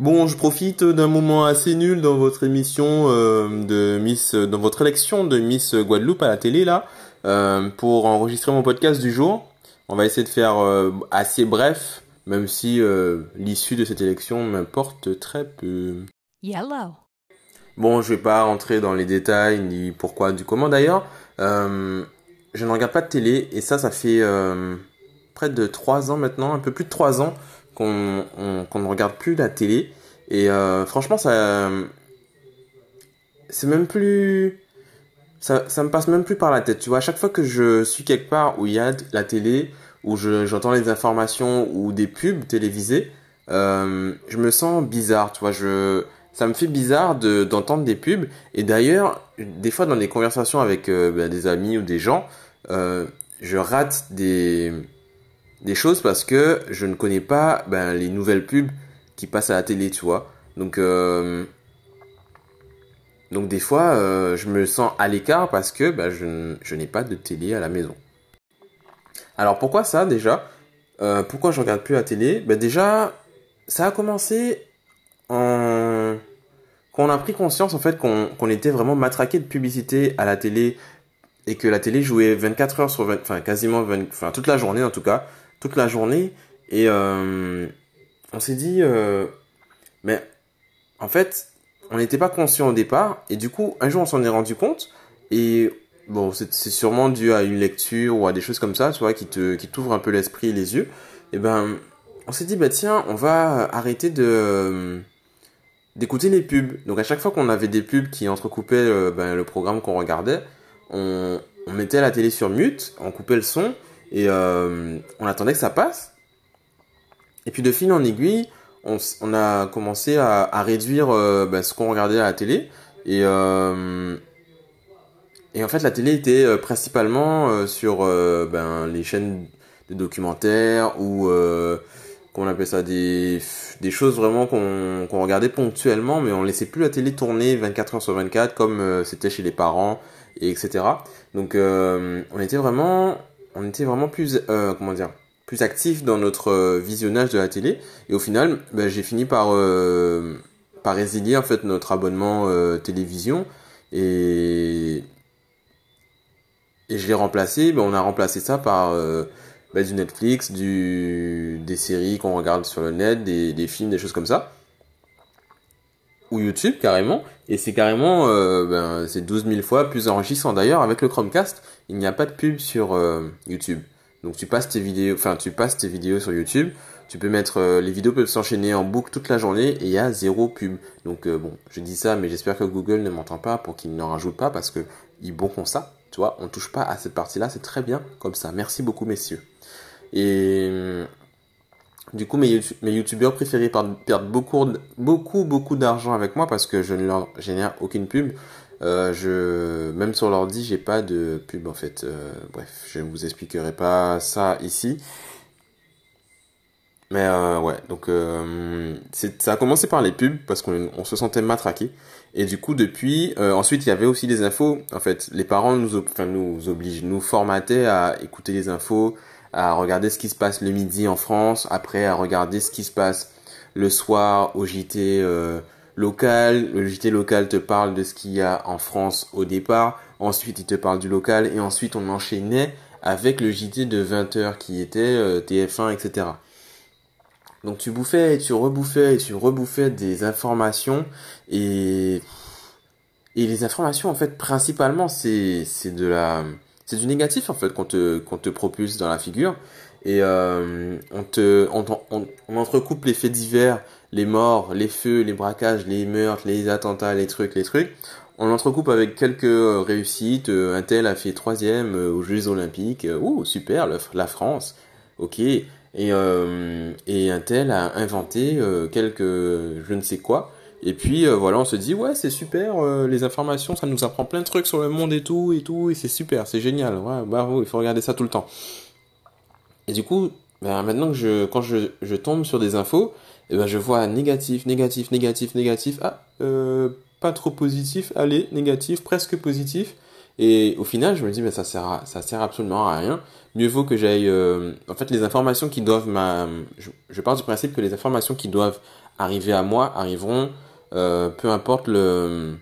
Bon, je profite d'un moment assez nul dans votre émission euh, de Miss, dans votre élection de Miss Guadeloupe à la télé là, euh, pour enregistrer mon podcast du jour. On va essayer de faire euh, assez bref, même si l'issue de cette élection m'importe très peu. Yellow. Bon, je vais pas rentrer dans les détails ni pourquoi du comment d'ailleurs. je ne regarde pas de télé et ça, ça fait près de trois ans maintenant, un peu plus de trois ans qu'on ne regarde plus la télé. Et euh, franchement, ça. C'est même plus. Ça, ça me passe même plus par la tête. Tu vois, à chaque fois que je suis quelque part où il y a la télé, où j'entends les informations ou des pubs télévisées, euh, je me sens bizarre. Tu vois, je. Ça me fait bizarre d'entendre des pubs. Et d'ailleurs, des fois dans des conversations avec euh, bah, des amis ou des gens, je rate des des choses parce que je ne connais pas ben, les nouvelles pubs qui passent à la télé, tu vois. Donc, euh, donc des fois, euh, je me sens à l'écart parce que ben, je, je n'ai pas de télé à la maison. Alors pourquoi ça déjà? Euh, Pourquoi je regarde plus la télé? Ben, Déjà, ça a commencé en... quand on a pris conscience en fait qu'on était vraiment matraqué de publicité à la télé et que la télé jouait 24 heures sur 20, enfin quasiment 20, enfin toute la journée en tout cas, toute la journée. Et euh, on s'est dit, euh, mais en fait, on n'était pas conscient au départ. Et du coup, un jour, on s'en est rendu compte. Et bon, c'est sûrement dû à une lecture ou à des choses comme ça, tu vois, qui te, qui t'ouvre un peu l'esprit et les yeux. Et ben, on s'est dit, bah tiens, on va arrêter de d'écouter les pubs. Donc à chaque fois qu'on avait des pubs qui entrecoupaient euh, ben, le programme qu'on regardait, on, on mettait la télé sur mute, on coupait le son et euh, on attendait que ça passe. Et puis de fil en aiguille, on, a commencé à, réduire euh, bah, ce qu'on regardait à la télé. Et, euh, et en fait, la télé était principalement sur ben, les chaînes de documentaires ou qu'on appelle ça des, des choses vraiment qu'on qu'on regardait ponctuellement, mais on laissait plus la télé tourner 24 heures sur 24 comme c'était chez les parents et etc. Donc on était vraiment on était vraiment plus, euh, comment dire, plus actif dans notre euh, visionnage de la télé. Et au final, ben, j'ai fini par, euh, par résilier en fait notre abonnement télévision et et je l'ai remplacé. Ben, on a remplacé ça par ben, du Netflix, du des séries qu'on regarde sur le net, des, des films, des choses comme ça ou YouTube carrément, et c'est carrément euh, ben, c'est 12 000 fois plus enrichissant. D'ailleurs, avec le Chromecast, il n'y a pas de pub sur euh, YouTube. Donc tu passes tes vidéos, enfin tu passes tes vidéos sur YouTube, tu peux mettre euh, les vidéos peuvent s'enchaîner en boucle toute la journée et il y a zéro pub. Donc bon, je dis ça, mais j'espère que Google ne m'entend pas pour qu'il n'en rajoute pas parce que ils bon ça. Tu vois, on touche pas à cette partie-là, c'est très bien comme ça. Merci beaucoup messieurs. Et du coup, mes, youtubeurs préférés perdent beaucoup, beaucoup, d'argent avec moi parce que je ne leur génère aucune pub. Euh, je, même sur l'ordi, j'ai pas de pub en fait. Euh, bref, je ne vous expliquerai pas ça ici. Mais euh, ouais, donc ça a commencé par les pubs parce qu'on on se sentait matraqué. Et du coup, depuis, ensuite, il y avait aussi des infos. En fait, les parents nous, nous obligent, nous formataient à écouter les infos, à regarder ce qui se passe le midi en France, après à regarder ce qui se passe le soir au JT euh, local. Le JT local te parle de ce qu'il y a en France au départ, ensuite il te parle du local et ensuite on enchaînait avec le JT de 20h qui était euh, TF1, etc. Donc tu bouffais et tu rebouffais et tu rebouffais des informations et et les informations en fait principalement c'est c'est de la c'est du négatif en fait qu'on te qu'on te propulse dans la figure et euh, on te on, on, on, entrecoupe les faits divers, les morts, les feux, les braquages, les meurtres, les attentats, les trucs, les trucs. On l'entrecoupe avec quelques euh, réussites. Euh, un tel a fait troisième aux Jeux Olympiques. Ouh super, la France. Ok. Et et un tel a inventé quelques je ne sais quoi. Et puis euh, voilà, on se dit ouais c'est super, euh, les informations, ça nous apprend plein de trucs sur le monde et tout et tout, et c'est super, c'est génial, ouais, bravo, il faut regarder ça tout le temps. Et du coup, ben, maintenant que je, quand je, tombe sur des infos, et eh ben je vois négatif, négatif, négatif, négatif, ah, euh, pas trop positif, allez, négatif, presque positif. Et au final, je me dis, ben, ça sert ça sert absolument à rien. Mieux vaut que j'aille, en fait, les informations qui doivent ma, je pars du principe que les informations qui doivent arriver à moi arriveront, euh, peu importe le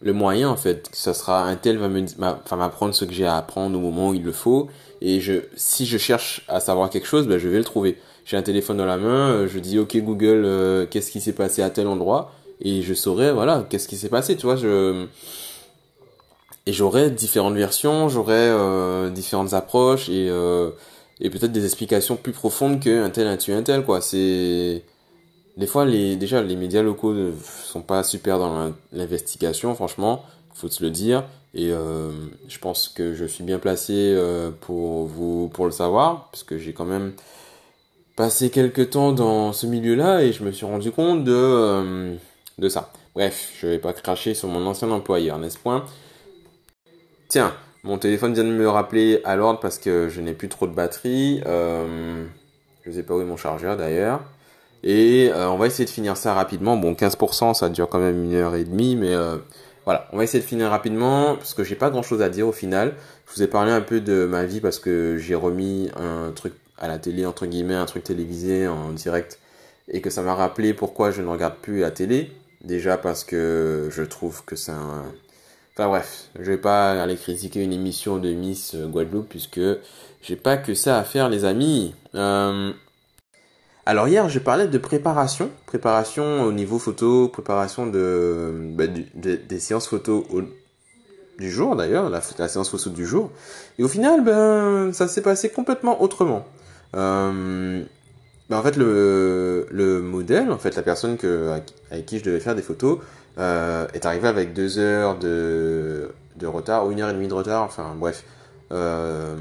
le moyen en fait. Ça sera un tel va me enfin m'apprendre ce que j'ai à apprendre au moment où il le faut. Et je si je cherche à savoir quelque chose, ben je vais le trouver. J'ai un téléphone dans la main, euh, je dis ok Google, euh, qu'est-ce qui s'est passé à tel endroit et je saurai voilà qu'est-ce qui s'est passé. Tu vois je et j'aurai différentes versions, j'aurai euh, différentes approches et euh, et peut-être des explications plus profondes qu'un tel un tué un tel quoi. C'est des fois les déjà les médias locaux ne sont pas super dans l'investigation franchement, faut se le dire et euh, je pense que je suis bien placé euh, pour vous pour le savoir parce que j'ai quand même passé quelques temps dans ce milieu-là et je me suis rendu compte de euh, ça. Bref, je vais pas cracher sur mon ancien employeur, n'est-ce point? Tiens, mon téléphone vient de me rappeler à l'ordre parce que je n'ai plus trop de batterie. Je sais pas où est mon chargeur d'ailleurs. Et euh, on va essayer de finir ça rapidement. Bon, 15%, ça dure quand même une heure et demie, mais euh, voilà, on va essayer de finir rapidement parce que j'ai pas grand chose à dire au final. Je vous ai parlé un peu de ma vie parce que j'ai remis un truc à la télé, entre guillemets, un truc télévisé en direct et que ça m'a rappelé pourquoi je ne regarde plus la télé. Déjà parce que je trouve que c'est un Enfin bref, je vais pas aller critiquer une émission de Miss Guadeloupe puisque j'ai pas que ça à faire les amis. Euh... Alors hier, je parlais de préparation, préparation au niveau photo, préparation de, bah, des séances photo du jour d'ailleurs, la, séance photo du jour. Et au final, ben ça s'est passé complètement autrement. Euh, ben, en fait, le, le modèle, en fait, la personne avec qui je devais faire des photos, euh, est arrivé avec deux heures de, de retard, ou une heure et demie de retard, enfin bref. Euh,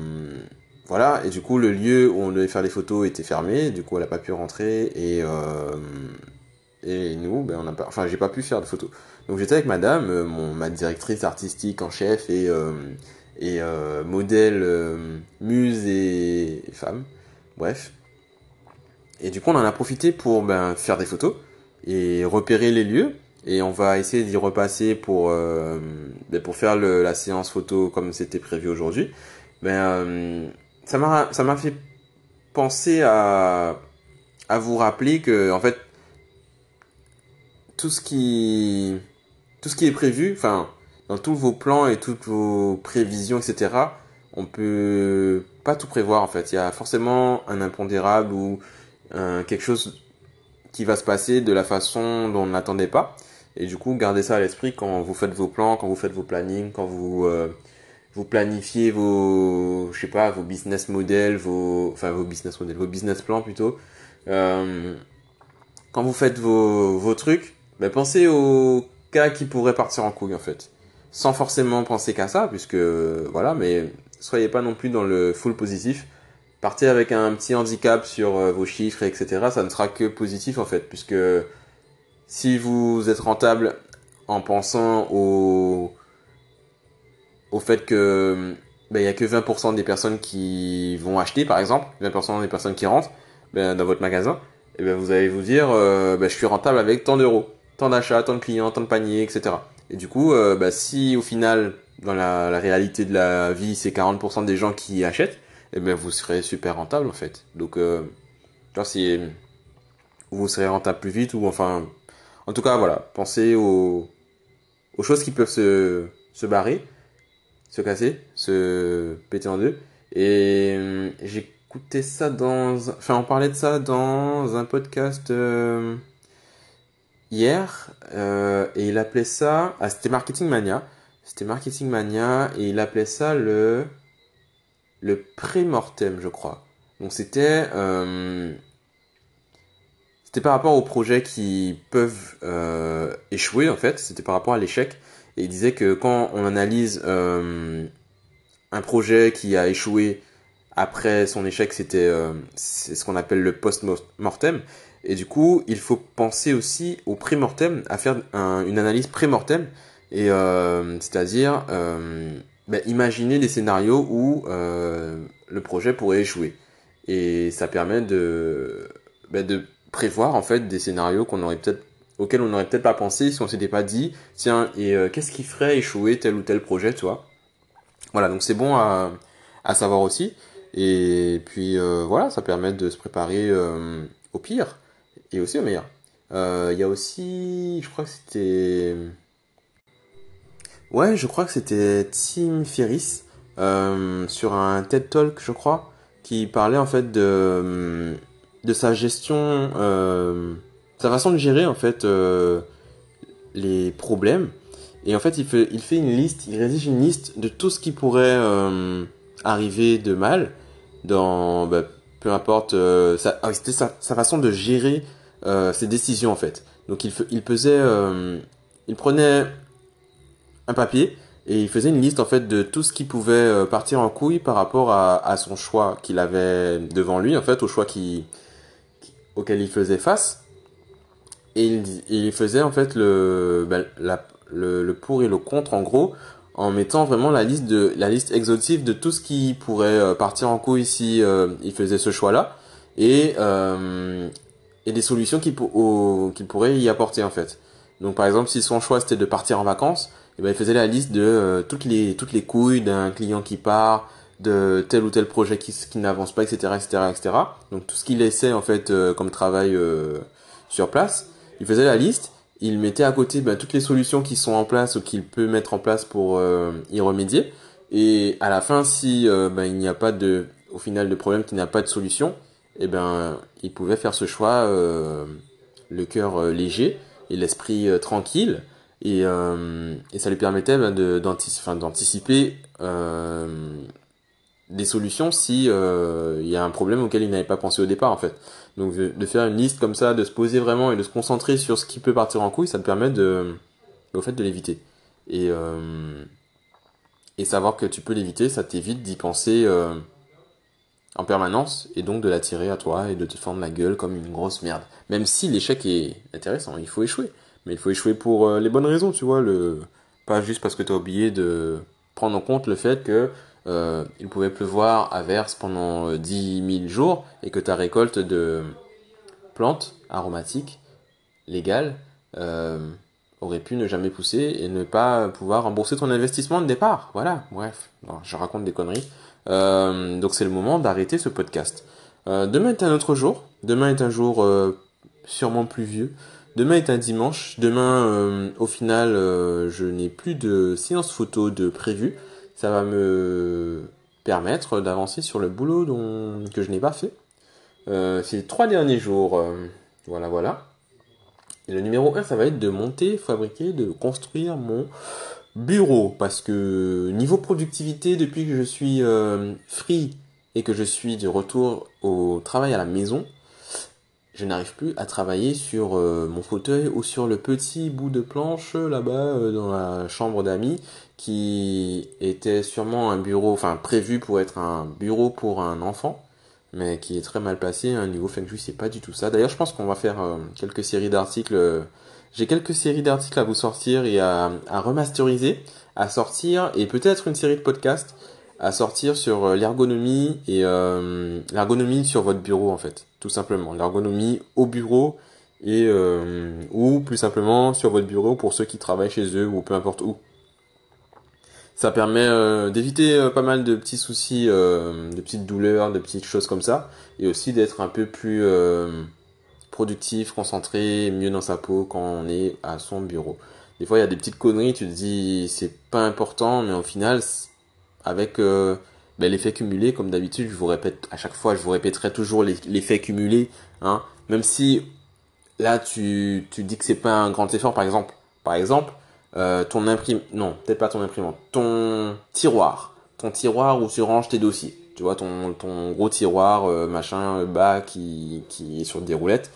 voilà, et du coup le lieu où on devait faire les photos était fermé, du coup elle n'a pas pu rentrer, et, euh, et nous, ben, on a pas, enfin j'ai pas pu faire de photos. Donc j'étais avec madame, euh, mon, ma directrice artistique en chef et, euh, et modèle muse et, femme, bref. Et du coup on en a profité pour ben, faire des photos et repérer les lieux et on va essayer d'y repasser pour ben pour faire le, la séance photo comme c'était prévu aujourd'hui. Ben ça m'a ça m'a fait penser à à vous rappeler que en fait tout ce qui tout ce qui est prévu, enfin dans tous vos plans et toutes vos prévisions, etc. On peut pas tout prévoir en fait. Il y a forcément un impondérable ou quelque chose qui va se passer de la façon dont on n'attendait pas. Et du coup, gardez ça à l'esprit quand vous faites vos plans, quand vous faites vos plannings, quand vous euh, vous planifiez vos, je sais pas, vos business models, vos, enfin vos business models, vos business plans plutôt. Euh, quand vous faites vos, vos trucs, ben pensez aux cas qui pourraient partir en couille en fait, sans forcément penser qu'à ça, puisque voilà, mais soyez pas non plus dans le full positif. Partez avec un petit handicap sur euh, vos chiffres, etc. Ça ne sera que positif en fait, puisque si vous êtes rentable en pensant au, au fait que ben, il y a que 20% des personnes qui vont acheter, par exemple, 20% des personnes qui rentrent ben, dans votre magasin, et ben, vous allez vous dire, euh, ben, je suis rentable avec tant d'euros, tant d'achats, tant de clients, tant de paniers, etc. Et du coup, euh, ben, si au final, dans la, réalité de la vie, c'est 40% des gens qui achètent, et ben, vous serez super rentable en fait. Donc, euh, si vous serez rentable plus vite ou enfin en tout cas, voilà, pensez aux, choses qui peuvent se barrer, se casser, se péter en deux. Et euh, j'écoutais ça dans... Enfin, on parlait de ça dans un podcast euh, hier. Euh, et il appelait ça... Ah, c'était Marketing Mania. C'était Marketing Mania. Et il appelait ça le... Le pré-mortem, je crois. Donc c'était... C'était par rapport aux projets qui peuvent échouer en fait, c'était par rapport à l'échec. Et il disait que quand on analyse euh, un projet qui a échoué après son échec, c'était euh, c'est ce qu'on appelle le post-mortem. Et du coup, il faut penser aussi au pré-mortem, à faire un, une analyse pré-mortem, et euh, c'est-à-dire ben, imaginer des scénarios où le projet pourrait échouer. Et ça permet de, ben, de prévoir en fait des scénarios qu'on aurait peut-être auxquels on n'aurait peut-être pas pensé si on s'était pas dit tiens et euh, qu'est-ce qui ferait échouer tel ou tel projet tu vois. Voilà donc c'est bon à, à savoir aussi. Et puis euh, voilà ça permet de se préparer euh, au pire et aussi au meilleur. Il y a aussi, je crois que c'était... Ouais, je crois que c'était Tim Ferriss sur un TED Talk, je crois, qui parlait en fait de, sa gestion, sa façon de gérer en fait euh, les problèmes. Et en fait, il fait, il fait une liste, il rédige une liste de tout ce qui pourrait arriver de mal dans, bah, peu importe, sa, ah, c'était sa, façon de gérer ses décisions en fait. Donc il, il pesait, il prenait un papier et il faisait une liste en fait de tout ce qui pouvait euh, partir en couille par rapport à, à son choix qu'il avait devant lui en fait au choix qui, auquel il faisait face et il, faisait en fait le, la, le, le pour et le contre en gros en mettant vraiment la liste de la liste exhaustive de tout ce qui pourrait euh, partir en couille si euh, il faisait ce choix là et euh, et des solutions qu'il pourrait y apporter en fait donc par exemple si son choix c'était de partir en vacances et ben, il faisait la liste de toutes les toutes les couilles d'un client qui part, de tel ou tel projet qui, qui n'avance pas, etc., etc., etc. Donc tout ce qu'il laissait en fait comme travail sur place, il faisait la liste, il mettait à côté ben, toutes les solutions qui sont en place ou qu'il peut mettre en place pour y remédier. Et à la fin, si ben, il n'y a pas de, au final, de problème, qu'il n'y a pas de solution, eh ben il pouvait faire ce choix, le cœur léger et l'esprit tranquille et, euh, et ça lui permettait ben, d'anticiper euh, des solutions si euh, il y a un problème auquel il n'avait pas pensé au départ en fait. Donc de, faire une liste comme ça, de se poser vraiment et de se concentrer sur ce qui peut partir en couille, ça te permet de, au fait de l'éviter. Et, euh, et savoir que tu peux l'éviter, ça t'évite d'y penser euh, en permanence et donc de l'attirer à toi et de te fendre la gueule comme une grosse merde. Même si l'échec est intéressant, il faut échouer. Mais il faut échouer pour les bonnes raisons, tu vois. Le... Pas juste parce que tu as oublié de prendre en compte le fait que euh, il pouvait pleuvoir à verse pendant 10 euh, 000 jours et que ta récolte de plantes aromatiques légales euh, aurait pu ne jamais pousser et ne pas pouvoir rembourser ton investissement de départ. Voilà, bref, je raconte des conneries. Donc c'est le moment d'arrêter ce podcast. Demain est un autre jour. Demain est un jour sûrement pluvieux. Demain est un dimanche. Demain, au final, je n'ai plus de séance photo de prévu. Ça va me permettre d'avancer sur le boulot dont, que je n'ai pas fait. Euh, les trois derniers jours. voilà, voilà. Et le numéro 1, ça va être de monter, fabriquer, de construire mon bureau. Parce que niveau productivité, depuis que je suis free et que je suis de retour au travail à la maison, je n'arrive plus à travailler sur euh, mon fauteuil ou sur le petit bout de planche là-bas euh, dans la chambre d'amis qui était sûrement un bureau, enfin prévu pour être un bureau pour un enfant, mais qui est très mal placé. Un niveau feng shui, c'est pas du tout ça. D'ailleurs, je pense qu'on va faire euh, quelques séries d'articles. J'ai quelques séries d'articles à vous sortir et à remasteriser, à sortir, et peut-être une série de podcasts à sortir sur euh, l'ergonomie et euh, l'ergonomie sur votre bureau en fait, tout simplement. L'ergonomie au bureau et euh, ou plus simplement sur votre bureau pour ceux qui travaillent chez eux ou peu importe où. Ça permet d'éviter pas mal de petits soucis, de petites douleurs, de petites choses comme ça, et aussi d'être un peu plus productif, concentré, mieux dans sa peau quand on est à son bureau. Des fois, il y a des petites conneries, tu te dis c'est pas important, mais au final, avec euh, ben, l'effet cumulé, comme d'habitude, je vous répète à chaque fois, je vous répéterai toujours l'effet cumulé, hein, même si là tu, tu dis que c'est pas un grand effort, par exemple, par exemple, euh, ton imprim, non, peut-être pas ton imprimante, ton tiroir, ton tiroir où tu ranges tes dossiers, tu vois, ton, ton gros tiroir, euh, machin, bas, qui, qui est sur des roulettes,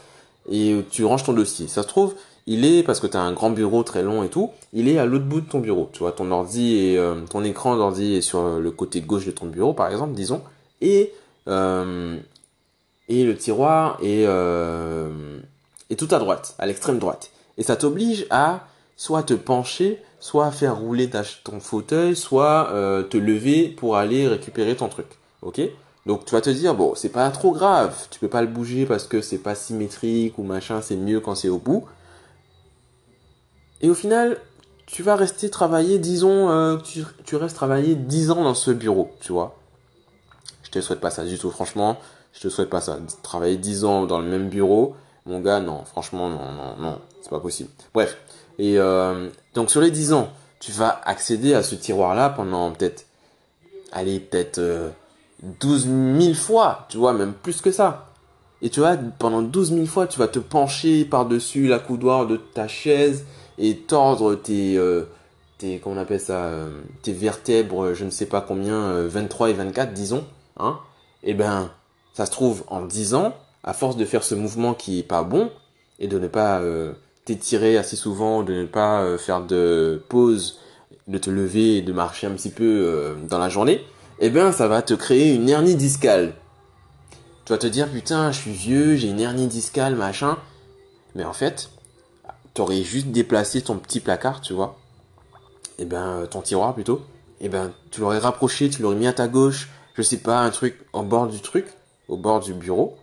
et tu ranges ton dossier. Ça se trouve, il est, parce que tu as un grand bureau très long et tout, il est à l'autre bout de ton bureau. Tu vois, ton ordi et euh, ton écran d'ordi est sur le côté gauche de ton bureau, par exemple, disons, et, euh, et le tiroir est, euh, est tout à droite, à l'extrême droite. Et ça t'oblige à soit te pencher, soit faire rouler ton fauteuil, soit te lever pour aller récupérer ton truc. Ok? Donc tu vas te dire bon c'est pas trop grave, tu peux pas le bouger parce que c'est pas symétrique ou machin, c'est mieux quand c'est au bout. Et au final, tu vas rester travailler, disons, euh, tu, restes travailler 10 ans dans ce bureau, tu vois. Je te souhaite pas ça du tout, franchement. Je te souhaite pas ça. Travailler 10 ans dans le même bureau, Mon gars, non, franchement, non, non, non, c'est pas possible. Bref. Et euh, donc sur les 10 ans, tu vas accéder à ce tiroir-là pendant peut-être, allez, peut-être 12 000 fois, tu vois, même plus que ça. Et tu vois, pendant 12 000 fois, tu vas te pencher par-dessus la coudoir de ta chaise et tordre tes, euh, tes euh, tes vertèbres, je ne sais pas combien, 23 et 24, disons, hein. Et ben, ça se trouve, en 10 ans, à force de faire ce mouvement qui est pas bon, et de ne pas euh, t'étirer assez souvent, de ne pas faire de pause, de te lever et de marcher un petit peu dans la journée, eh ben ça va te créer une hernie discale. Tu vas te dire putain, je suis vieux, j'ai une hernie discale, machin. Mais en fait, tu aurais juste déplacé ton petit placard, tu vois. Et eh ben ton tiroir plutôt. Et eh ben tu l'aurais rapproché, tu l'aurais mis à ta gauche, je sais pas, un truc au bord du truc, au bord du bureau,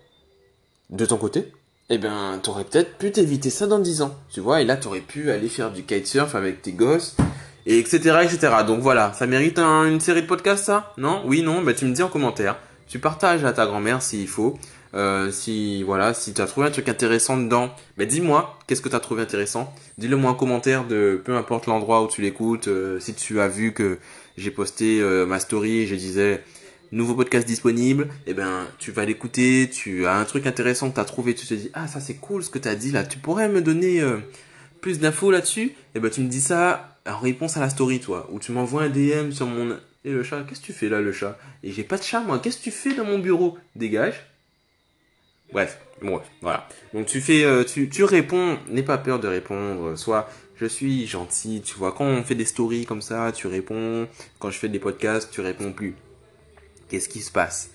de ton côté. Et eh ben t'aurais peut-être pu t'éviter ça dans 10 ans, tu vois. Et là t'aurais pu aller faire du kitesurf avec tes gosses et etc etc. Donc voilà, ça mérite une série de podcasts ça? Non? Oui non? Bah tu me dis en commentaire. Tu partages à ta grand-mère s'il faut. Euh, si voilà, si tu as trouvé un truc intéressant dedans, bah dis-moi qu'est-ce que tu as trouvé intéressant? Dis-le moi en commentaire de peu importe l'endroit où tu l'écoutes. Euh, si tu as vu que j'ai posté euh, ma story je disais nouveau podcast disponible, eh ben tu vas l'écouter, tu as un truc intéressant que tu as trouvé, tu te dis ah ça c'est cool ce que tu as dit là, tu pourrais me donner plus d'infos là-dessus? Eh ben tu me dis ça en réponse à la story, toi, ou tu m'envoies un DM sur mon... Et le chat, qu'est-ce que tu fais là, le chat? Et j'ai pas de chat, moi, qu'est-ce que tu fais dans mon bureau? Dégage. Bref, bon, voilà. Donc tu fais, euh, tu, tu réponds, n'aie pas peur de répondre, soit je suis gentil, tu vois, quand on fait des stories comme ça, tu réponds, quand je fais des podcasts, tu réponds plus. Qu'est-ce qui se passe?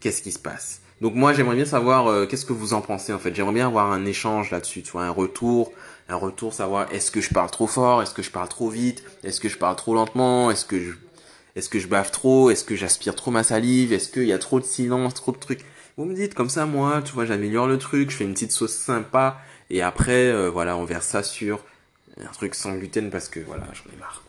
Qu'est-ce qui se passe? Donc moi j'aimerais bien savoir euh, qu'est-ce que vous en pensez en fait. J'aimerais bien avoir un échange là-dessus, tu vois, un retour, un retour, savoir est-ce que je parle trop fort, est-ce que je parle trop vite, est-ce que je parle trop lentement, est-ce que je, est-ce que je baffe trop, est-ce que j'aspire trop ma salive, est-ce qu'il y a trop de silence, trop de trucs? Vous me dites comme ça, moi, tu vois, j'améliore le truc, je fais une petite sauce sympa, et après, euh, voilà, on verse ça sur un truc sans gluten parce que voilà, j'en ai marre.